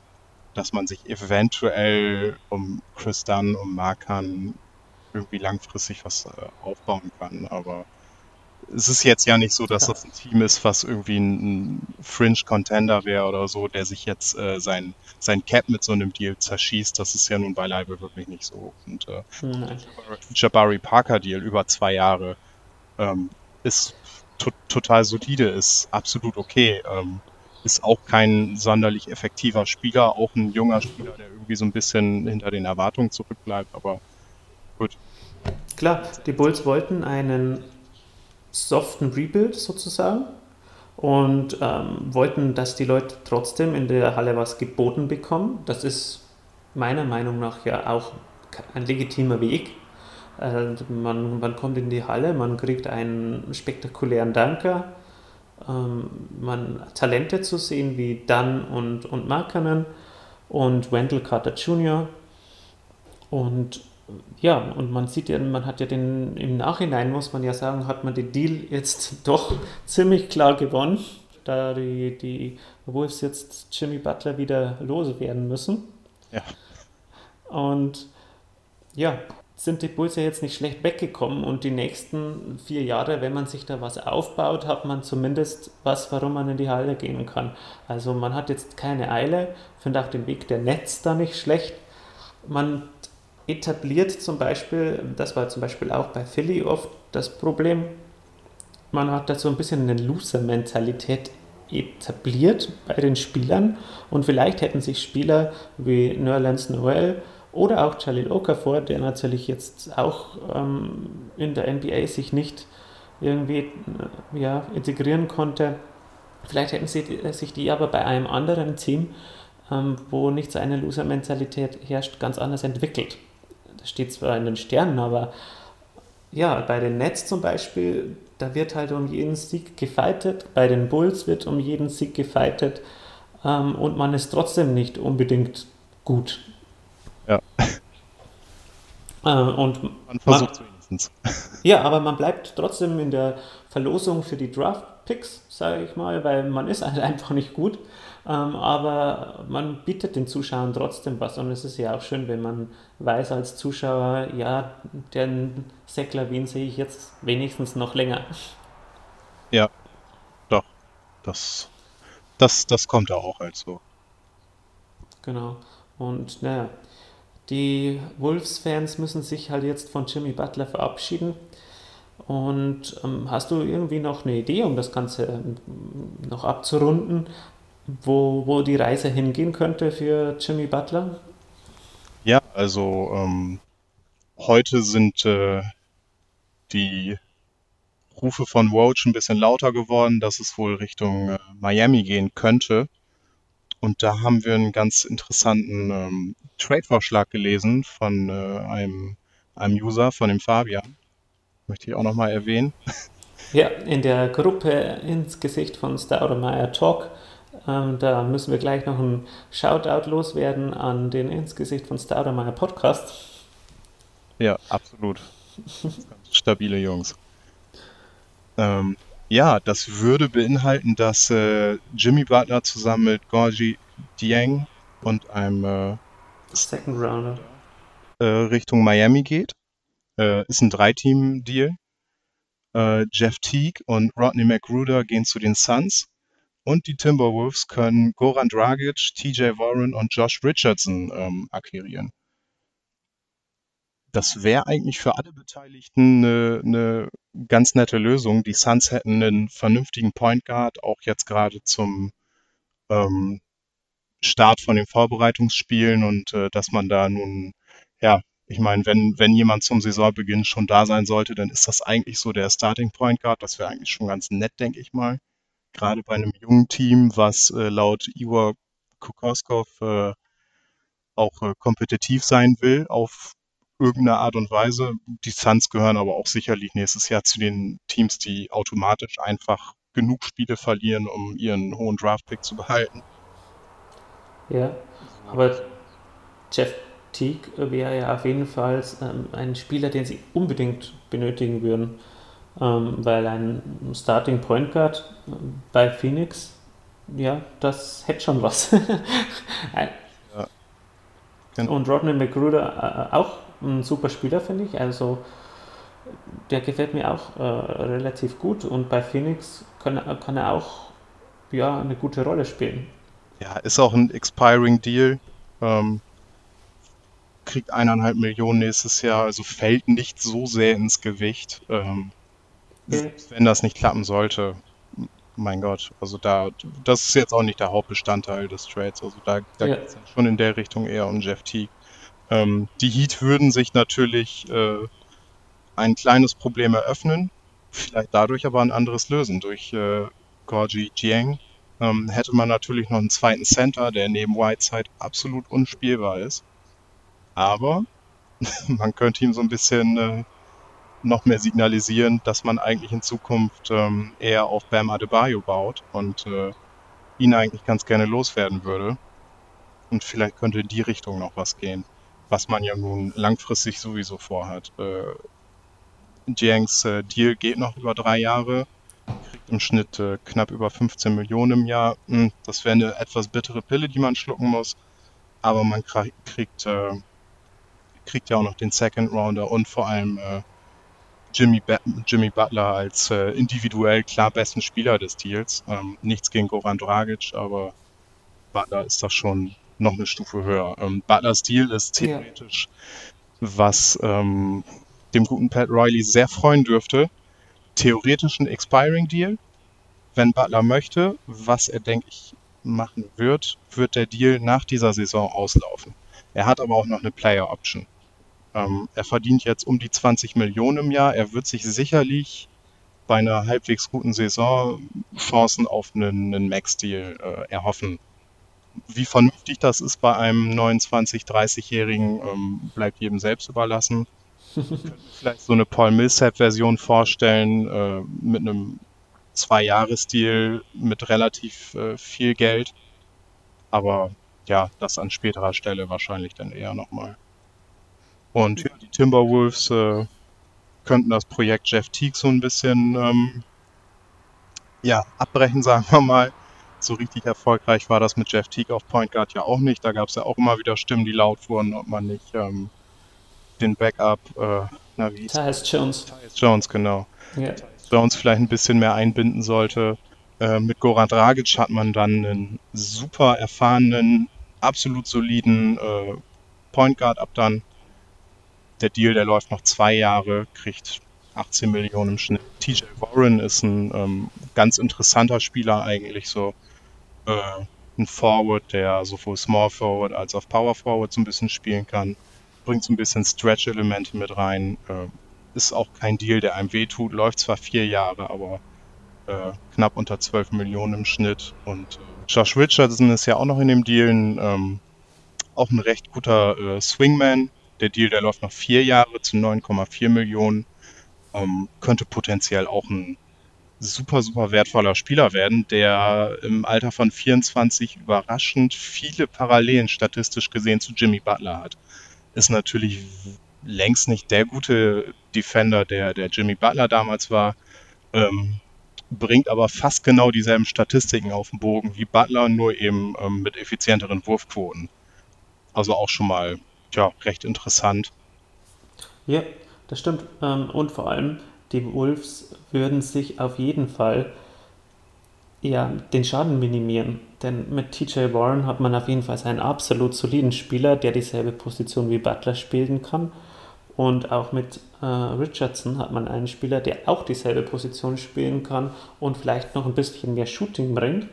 dass man sich eventuell um Chris Dunn, um Markan irgendwie langfristig was äh, aufbauen kann. Aber es ist jetzt ja nicht so, dass das ein Team ist, was irgendwie ein, Fringe-Contender wäre oder so, der sich jetzt äh, sein, sein Cap mit so einem Deal zerschießt. Das ist ja nun beileibe wirklich nicht so. Und äh, der Jabari Parker-Deal über zwei Jahre ähm, ist to total solide, ist absolut okay. Ähm, ist auch kein sonderlich effektiver Spieler, auch ein junger Spieler, der irgendwie so ein bisschen hinter den Erwartungen zurückbleibt, aber gut. Klar, die Bulls wollten einen soften Rebuild sozusagen und ähm, wollten, dass die Leute trotzdem in der Halle was geboten bekommen. Das ist meiner Meinung nach ja auch ein legitimer Weg. Äh, man, man kommt in die Halle, man kriegt einen spektakulären Danker, ähm, man Talente zu sehen wie Dunn und, und Markkanen und Wendell Carter Jr. Und ja, und man sieht ja, man hat ja den, im Nachhinein muss man ja sagen, hat man den Deal jetzt doch ziemlich klar gewonnen, da die, die Wolves jetzt Jimmy Butler wieder loswerden müssen. Ja. Und ja, sind die Bulls ja jetzt nicht schlecht weggekommen und die nächsten vier Jahre, wenn man sich da was aufbaut, hat man zumindest was, warum man in die Halle gehen kann. Also man hat jetzt keine Eile, finde auch den Weg der Netz da nicht schlecht. Man etabliert zum Beispiel, das war zum Beispiel auch bei Philly oft das Problem, man hat da so ein bisschen eine Loser-Mentalität etabliert bei den Spielern und vielleicht hätten sich Spieler wie Nerlens Noel oder auch Jalil Okafor, der natürlich jetzt auch ähm, in der NBA sich nicht irgendwie äh, ja, integrieren konnte. Vielleicht hätten sie äh, sich die aber bei einem anderen Team, ähm, wo nicht so eine Loser-Mentalität herrscht, ganz anders entwickelt. Das steht zwar in den Sternen, aber ja, bei den Nets zum Beispiel, da wird halt um jeden Sieg gefeitet, bei den Bulls wird um jeden Sieg gefeitet ähm, und man ist trotzdem nicht unbedingt gut. Ja. Äh, und man versucht es wenigstens. Ja, aber man bleibt trotzdem in der Verlosung für die Draft-Picks, sage ich mal, weil man ist halt einfach nicht gut. Ähm, aber man bietet den Zuschauern trotzdem was und es ist ja auch schön, wenn man weiß als Zuschauer, ja, den Zach Lavin sehe ich jetzt wenigstens noch länger. Ja, doch. Das, das, das kommt auch als so. Genau. Und naja, die Wolves-Fans müssen sich halt jetzt von Jimmy Butler verabschieden. Und ähm, hast du irgendwie noch eine Idee, um das Ganze ähm, noch abzurunden, wo, wo die Reise hingehen könnte für Jimmy Butler? Ja, also ähm, heute sind äh, die Rufe von Woj ein bisschen lauter geworden, dass es wohl Richtung äh, Miami gehen könnte. Und da haben wir einen ganz interessanten ähm, Trade-Vorschlag gelesen von äh, einem, einem User, von dem Fabian. Möchte ich auch nochmal erwähnen. Ja, in der Gruppe ins Gesicht von Staudemeyer Talk. Ähm, da müssen wir gleich noch ein Shoutout loswerden an den ins Gesicht von Staudemeyer Podcast. Ja, absolut. Ganz stabile Jungs. Ähm, ja, das würde beinhalten, dass äh, Jimmy Butler zusammen mit Gorgie Dieng und einem äh, Second Rounder äh, Richtung Miami geht. Äh, ist ein Drei-Team-Deal. Äh, Jeff Teague und Rodney McGruder gehen zu den Suns. Und die Timberwolves können Goran Dragic, TJ Warren und Josh Richardson ähm, akquirieren. Das wäre eigentlich für alle Beteiligten eine, eine ganz nette Lösung. Die Suns hätten einen vernünftigen Point Guard, auch jetzt gerade zum ähm, Start von den Vorbereitungsspielen und äh, dass man da nun, ja, ich meine, wenn, wenn jemand zum Saisonbeginn schon da sein sollte, dann ist das eigentlich so der Starting Point Guard. Das wäre eigentlich schon ganz nett, denke ich mal. Gerade bei einem jungen Team, was äh, laut Igor Kokoskov äh, auch äh, kompetitiv sein will auf irgendeine Art und Weise. Die Suns gehören aber auch sicherlich nächstes Jahr zu den Teams, die automatisch einfach genug Spiele verlieren, um ihren hohen Draft-Pick zu behalten. Ja, aber Jeff Teague wäre ja auf jeden Fall ähm, ein Spieler, den sie unbedingt benötigen würden, ähm, weil ein Starting Point Guard äh, bei Phoenix, ja, das hätte schon was. Genau. Und Rodney McGruder äh, auch ein super Spieler, finde ich. Also der gefällt mir auch äh, relativ gut und bei Phoenix kann, kann er auch ja, eine gute Rolle spielen. Ja, ist auch ein expiring Deal. Ähm, kriegt eineinhalb Millionen nächstes Jahr, also fällt nicht so sehr ins Gewicht. Ähm, okay. Wenn das nicht klappen sollte, mein Gott, also da, das ist jetzt auch nicht der Hauptbestandteil des Trades. Also da, da ja. geht es schon in der Richtung eher um Jeff Teague. Ähm, die Heat würden sich natürlich äh, ein kleines Problem eröffnen, vielleicht dadurch aber ein anderes lösen. Durch äh, Gorgie Jiang ähm, hätte man natürlich noch einen zweiten Center, der neben Whiteside absolut unspielbar ist. Aber man könnte ihm so ein bisschen äh, noch mehr signalisieren, dass man eigentlich in Zukunft ähm, eher auf Bam Adebayo baut und äh, ihn eigentlich ganz gerne loswerden würde. Und vielleicht könnte in die Richtung noch was gehen was man ja nun langfristig sowieso vorhat. Äh, Jiangs äh, Deal geht noch über drei Jahre, kriegt im Schnitt äh, knapp über 15 Millionen im Jahr. Hm, das wäre eine etwas bittere Pille, die man schlucken muss, aber man kriegt, äh, kriegt ja auch noch den Second Rounder und vor allem äh, Jimmy, Jimmy Butler als äh, individuell klar besten Spieler des Deals. Ähm, nichts gegen Goran Dragic, aber Butler ist doch schon noch eine Stufe höher. Ähm, Butlers Deal ist theoretisch, ja. was ähm, dem guten Pat Riley sehr freuen dürfte. Theoretisch ein Expiring Deal. Wenn Butler möchte, was er, denke ich, machen wird, wird der Deal nach dieser Saison auslaufen. Er hat aber auch noch eine Player Option. Ähm, er verdient jetzt um die 20 Millionen im Jahr. Er wird sich sicherlich bei einer halbwegs guten Saison Chancen auf einen, einen Max-Deal äh, erhoffen wie vernünftig das ist bei einem 29-, 30-Jährigen, ähm, bleibt jedem selbst überlassen. vielleicht so eine Paul Millsap-Version vorstellen, äh, mit einem Zwei-Jahres-Deal mit relativ äh, viel Geld. Aber ja, das an späterer Stelle wahrscheinlich dann eher nochmal. Und ja, die Timberwolves äh, könnten das Projekt Jeff Teague so ein bisschen ähm, ja, abbrechen, sagen wir mal. So richtig erfolgreich war das mit Jeff Teague auf Point Guard ja auch nicht. Da gab es ja auch immer wieder Stimmen, die laut wurden, ob man nicht ähm, den Backup, äh, na wie Tyus Jones. Tyus Jones, genau. Yeah. Jones vielleicht ein bisschen mehr einbinden sollte. Äh, mit Goran Dragic hat man dann einen super erfahrenen, absolut soliden äh, Point Guard ab dann. Der Deal, der läuft noch zwei Jahre, kriegt 18 Millionen im Schnitt. TJ Warren ist ein ähm, ganz interessanter Spieler eigentlich, so äh, ein Forward, der sowohl Small Forward als auch Power Forward so ein bisschen spielen kann. Bringt so ein bisschen Stretch-Elemente mit rein. Äh, ist auch kein Deal, der einem wehtut. Läuft zwar vier Jahre, aber äh, knapp unter 12 Millionen im Schnitt. Und äh, Josh Richardson ist ja auch noch in dem Deal. Ähm, auch ein recht guter äh, Swingman. Der Deal, der läuft noch vier Jahre zu 9,4 Millionen ähm, könnte potenziell auch ein super, super wertvoller Spieler werden, der im Alter von 24 überraschend viele Parallelen statistisch gesehen zu Jimmy Butler hat. Ist natürlich längst nicht der gute Defender, der, der Jimmy Butler damals war, ähm, bringt aber fast genau dieselben Statistiken auf den Bogen wie Butler, nur eben ähm, mit effizienteren Wurfquoten. Also auch schon mal ja, recht interessant. Ja, das stimmt. Ähm, und vor allem, die Wolves würden sich auf jeden Fall ja, den Schaden minimieren. Denn mit TJ Warren hat man auf jeden Fall einen absolut soliden Spieler, der dieselbe Position wie Butler spielen kann. Und auch mit äh, Richardson hat man einen Spieler, der auch dieselbe Position spielen kann und vielleicht noch ein bisschen mehr Shooting bringt.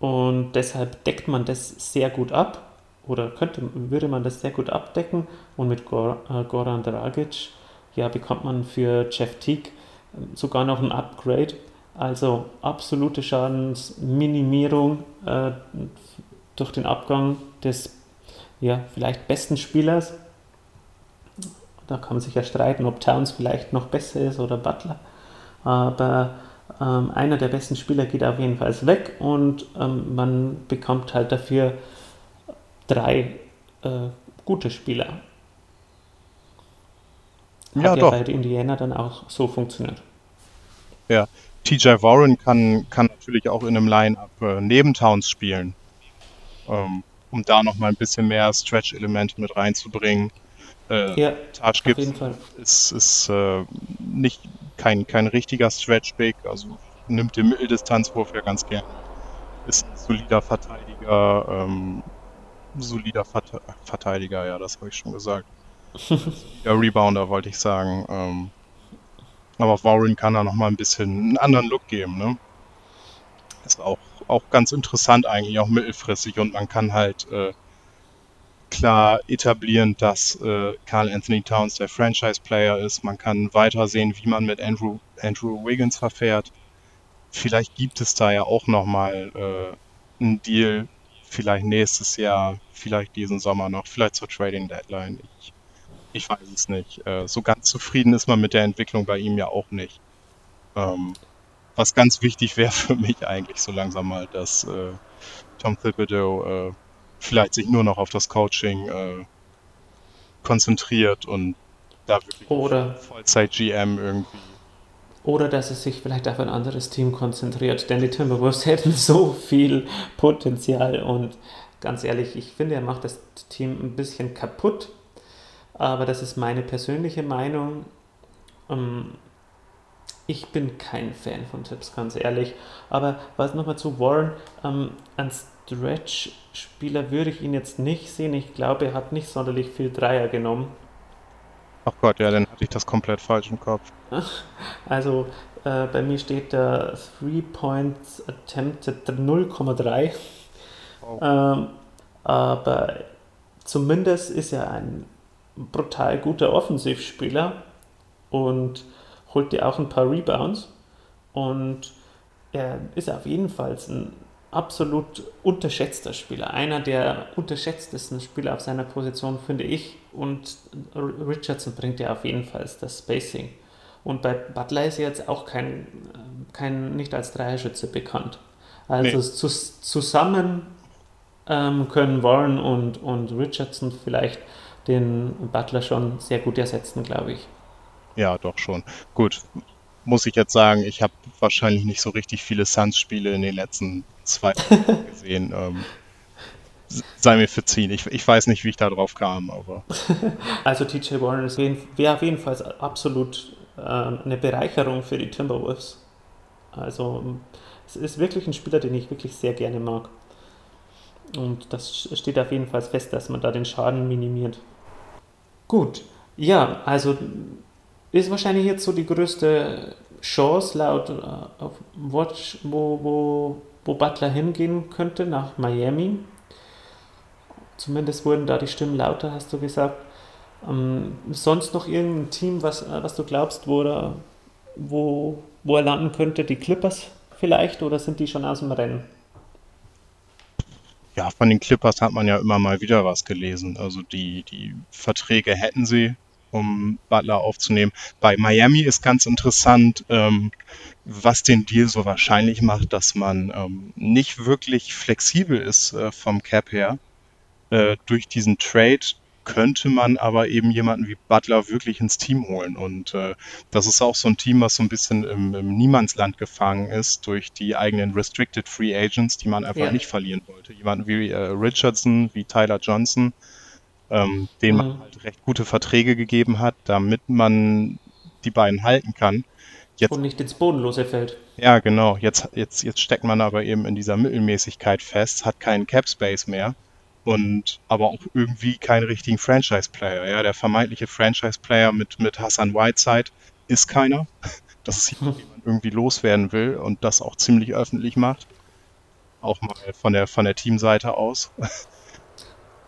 Und deshalb deckt man das sehr gut ab oder könnte, würde man das sehr gut abdecken und mit Gor, äh, Goran Dragic ja, bekommt man für Jeff Teague ähm, sogar noch ein Upgrade. Also absolute Schadensminimierung äh, durch den Abgang des ja, vielleicht besten Spielers. Da kann man sich ja streiten, ob Towns vielleicht noch besser ist oder Butler. Aber ähm, einer der besten Spieler geht auf jeden Fall weg und ähm, man bekommt halt dafür drei äh, gute Spieler. Hat ja, ja doch. bei Indiana dann auch so funktioniert. Ja, TJ Warren kann, kann natürlich auch in einem Line-Up äh, neben Towns spielen, ähm, um da nochmal ein bisschen mehr Stretch-Elemente mit reinzubringen. Äh, ja, Taj Gibson ist, ist äh, nicht kein, kein richtiger Stretch-Big, also nimmt den Mitteldistanzwurf ja ganz gerne. Ist ein solider Verteidiger, ähm, solider Verteidiger, ja, das habe ich schon gesagt. ja, Rebounder wollte ich sagen. Ähm, aber Warren kann da nochmal ein bisschen einen anderen Look geben, ne? Ist auch, auch ganz interessant eigentlich, auch mittelfristig und man kann halt äh, klar etablieren, dass äh, Carl Anthony Towns der Franchise-Player ist. Man kann weiter sehen, wie man mit Andrew, Andrew Wiggins verfährt. Vielleicht gibt es da ja auch nochmal äh, einen Deal, vielleicht nächstes Jahr, vielleicht diesen Sommer noch, vielleicht zur Trading Deadline. Ich, ich weiß es nicht. Äh, so ganz zufrieden ist man mit der Entwicklung bei ihm ja auch nicht. Ähm, was ganz wichtig wäre für mich eigentlich so langsam mal, dass äh, Tom Thibodeau äh, vielleicht sich nur noch auf das Coaching konzentriert und da wirklich Vollzeit-GM irgendwie oder dass es sich vielleicht auf ein anderes Team konzentriert, denn die Timberwolves hätten so viel Potenzial und ganz ehrlich, ich finde, er macht das Team ein bisschen kaputt, aber das ist meine persönliche Meinung. Ähm, ich bin kein Fan von Tipps, ganz ehrlich. Aber was nochmal zu Warren, ähm, ein Stretch-Spieler würde ich ihn jetzt nicht sehen. Ich glaube, er hat nicht sonderlich viel Dreier genommen. Ach Gott, ja, dann hatte ich das komplett falsch im Kopf. Also äh, bei mir steht da 3 Points Attempted 0,3. Oh. Ähm, aber zumindest ist er ein brutal guter Offensivspieler und holt dir auch ein paar Rebounds. Und er ist auf jeden Fall ein absolut unterschätzter Spieler. Einer der unterschätztesten Spieler auf seiner Position, finde ich. Und Richardson bringt ja auf jeden Fall das Spacing. Und bei Butler ist er jetzt auch kein, kein nicht als Dreierschütze bekannt. Also nee. zu, zusammen ähm, können Warren und, und Richardson vielleicht den Butler schon sehr gut ersetzen, glaube ich. Ja, doch schon. Gut, muss ich jetzt sagen, ich habe wahrscheinlich nicht so richtig viele Suns-Spiele in den letzten zwei gesehen. Ähm, sei mir verziehen. Ich, ich weiß nicht, wie ich da drauf kam, aber. Also TJ Warren wäre auf jeden Fall absolut äh, eine Bereicherung für die Timberwolves. Also es ist wirklich ein Spieler, den ich wirklich sehr gerne mag. Und das steht auf jeden Fall fest, dass man da den Schaden minimiert. Gut, ja, also ist wahrscheinlich jetzt so die größte Chance laut uh, Watch, wo, wo, wo Butler hingehen könnte, nach Miami. Zumindest wurden da die Stimmen lauter, hast du gesagt. Ähm, sonst noch irgendein Team, was, äh, was du glaubst, wo er, wo, wo er landen könnte? Die Clippers vielleicht oder sind die schon aus dem Rennen? Ja, von den Clippers hat man ja immer mal wieder was gelesen. Also die, die Verträge hätten sie, um Butler aufzunehmen. Bei Miami ist ganz interessant, ähm, was den Deal so wahrscheinlich macht, dass man ähm, nicht wirklich flexibel ist äh, vom Cap her. Äh, durch diesen Trade könnte man aber eben jemanden wie Butler wirklich ins Team holen. Und äh, das ist auch so ein Team, was so ein bisschen im, im Niemandsland gefangen ist durch die eigenen Restricted Free Agents, die man einfach ja. nicht verlieren wollte. Jemanden wie äh, Richardson, wie Tyler Johnson, ähm, denen mhm. man halt recht gute Verträge gegeben hat, damit man die beiden halten kann. Jetzt, und nicht ins Bodenlose fällt. Ja, genau. Jetzt, jetzt, jetzt steckt man aber eben in dieser Mittelmäßigkeit fest, hat keinen Cap Space mehr und aber auch irgendwie keinen richtigen Franchise-Player. Ja, der vermeintliche Franchise-Player mit, mit Hassan Whiteside ist keiner. Das ist jemand, den man irgendwie loswerden will und das auch ziemlich öffentlich macht. Auch mal von der, von der Teamseite aus.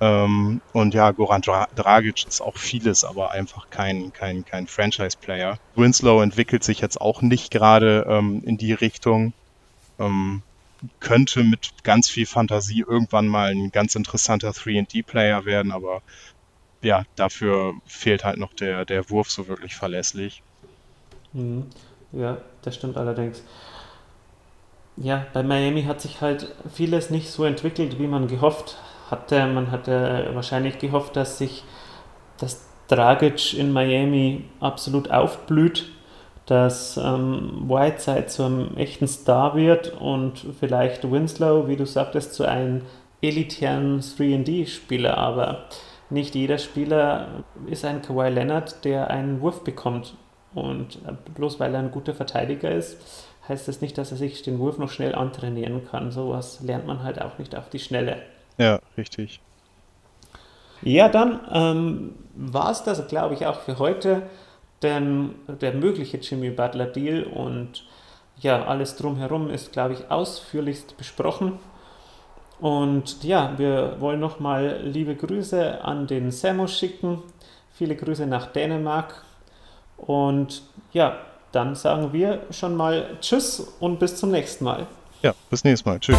ähm, und ja, Goran Dra Dragic ist auch vieles, aber einfach kein, kein, kein Franchise-Player. Winslow entwickelt sich jetzt auch nicht gerade ähm, in die Richtung. Ähm, könnte mit ganz viel Fantasie irgendwann mal ein ganz interessanter 3D-Player werden, aber ja, dafür fehlt halt noch der, der Wurf so wirklich verlässlich. Mhm. Ja, das stimmt allerdings. Ja, bei Miami hat sich halt vieles nicht so entwickelt, wie man gehofft hatte. Man hatte wahrscheinlich gehofft, dass sich das Dragic in Miami absolut aufblüht dass ähm, Whiteside zu einem echten Star wird und vielleicht Winslow, wie du sagtest, zu einem elitären 3D-Spieler, aber nicht jeder Spieler ist ein Kawhi Leonard, der einen Wurf bekommt. Und äh, bloß weil er ein guter Verteidiger ist, heißt das nicht, dass er sich den Wurf noch schnell antrainieren kann. Sowas lernt man halt auch nicht auf die Schnelle. Ja, richtig. Ja, dann ähm, war es das, glaube ich, auch für heute denn der mögliche Jimmy Butler Deal und ja, alles drumherum ist, glaube ich, ausführlichst besprochen. Und ja, wir wollen nochmal liebe Grüße an den Samo schicken. Viele Grüße nach Dänemark. Und ja, dann sagen wir schon mal Tschüss und bis zum nächsten Mal. Ja, bis nächstes Mal. Tschüss.